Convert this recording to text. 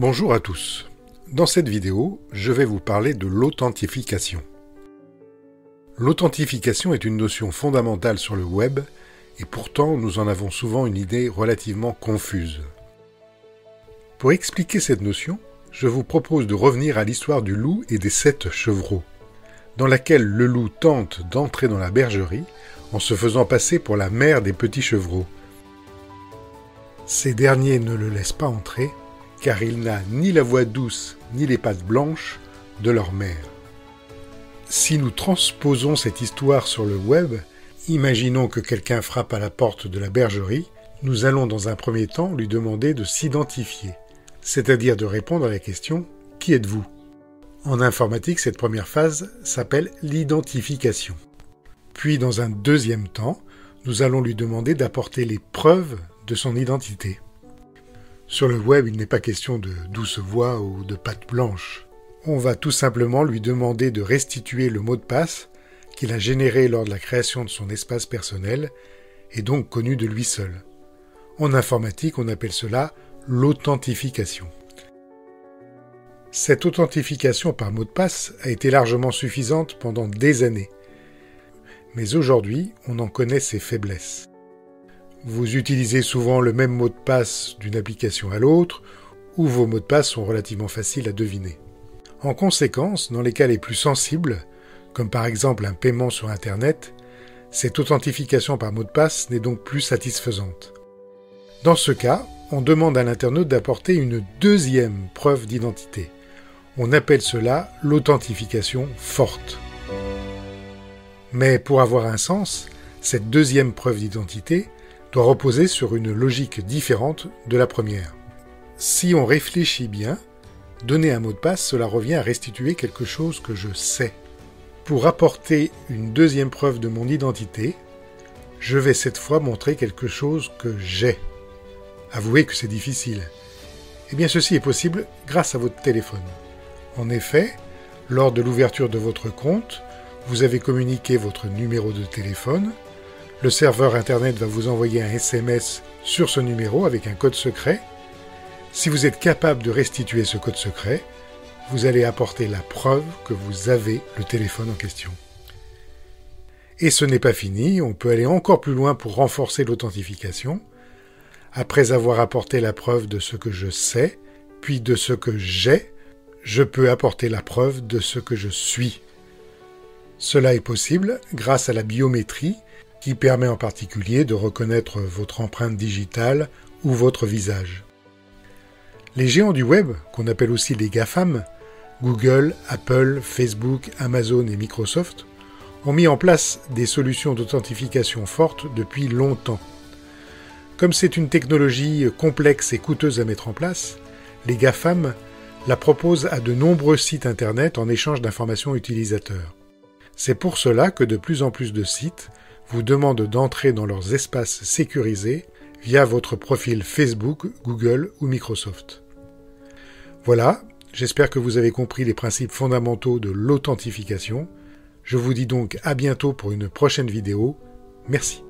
Bonjour à tous. Dans cette vidéo, je vais vous parler de l'authentification. L'authentification est une notion fondamentale sur le web et pourtant nous en avons souvent une idée relativement confuse. Pour expliquer cette notion, je vous propose de revenir à l'histoire du loup et des sept chevreaux, dans laquelle le loup tente d'entrer dans la bergerie en se faisant passer pour la mère des petits chevreaux. Ces derniers ne le laissent pas entrer car il n'a ni la voix douce ni les pattes blanches de leur mère. Si nous transposons cette histoire sur le web, imaginons que quelqu'un frappe à la porte de la bergerie, nous allons dans un premier temps lui demander de s'identifier, c'est-à-dire de répondre à la question Qui êtes-vous? En informatique, cette première phase s'appelle l'identification. Puis dans un deuxième temps, nous allons lui demander d'apporter les preuves de son identité. Sur le web, il n'est pas question de douce voix ou de patte blanche. On va tout simplement lui demander de restituer le mot de passe qu'il a généré lors de la création de son espace personnel et donc connu de lui seul. En informatique, on appelle cela l'authentification. Cette authentification par mot de passe a été largement suffisante pendant des années. Mais aujourd'hui, on en connaît ses faiblesses. Vous utilisez souvent le même mot de passe d'une application à l'autre, ou vos mots de passe sont relativement faciles à deviner. En conséquence, dans les cas les plus sensibles, comme par exemple un paiement sur Internet, cette authentification par mot de passe n'est donc plus satisfaisante. Dans ce cas, on demande à l'internaute d'apporter une deuxième preuve d'identité. On appelle cela l'authentification forte. Mais pour avoir un sens, cette deuxième preuve d'identité doit reposer sur une logique différente de la première. Si on réfléchit bien, donner un mot de passe, cela revient à restituer quelque chose que je sais. Pour apporter une deuxième preuve de mon identité, je vais cette fois montrer quelque chose que j'ai. Avouez que c'est difficile. Eh bien ceci est possible grâce à votre téléphone. En effet, lors de l'ouverture de votre compte, vous avez communiqué votre numéro de téléphone, le serveur Internet va vous envoyer un SMS sur ce numéro avec un code secret. Si vous êtes capable de restituer ce code secret, vous allez apporter la preuve que vous avez le téléphone en question. Et ce n'est pas fini, on peut aller encore plus loin pour renforcer l'authentification. Après avoir apporté la preuve de ce que je sais, puis de ce que j'ai, je peux apporter la preuve de ce que je suis. Cela est possible grâce à la biométrie qui permet en particulier de reconnaître votre empreinte digitale ou votre visage. Les géants du web, qu'on appelle aussi les GAFAM, Google, Apple, Facebook, Amazon et Microsoft, ont mis en place des solutions d'authentification fortes depuis longtemps. Comme c'est une technologie complexe et coûteuse à mettre en place, les GAFAM la proposent à de nombreux sites Internet en échange d'informations utilisateurs. C'est pour cela que de plus en plus de sites vous demandent d'entrer dans leurs espaces sécurisés via votre profil Facebook, Google ou Microsoft. Voilà, j'espère que vous avez compris les principes fondamentaux de l'authentification. Je vous dis donc à bientôt pour une prochaine vidéo. Merci.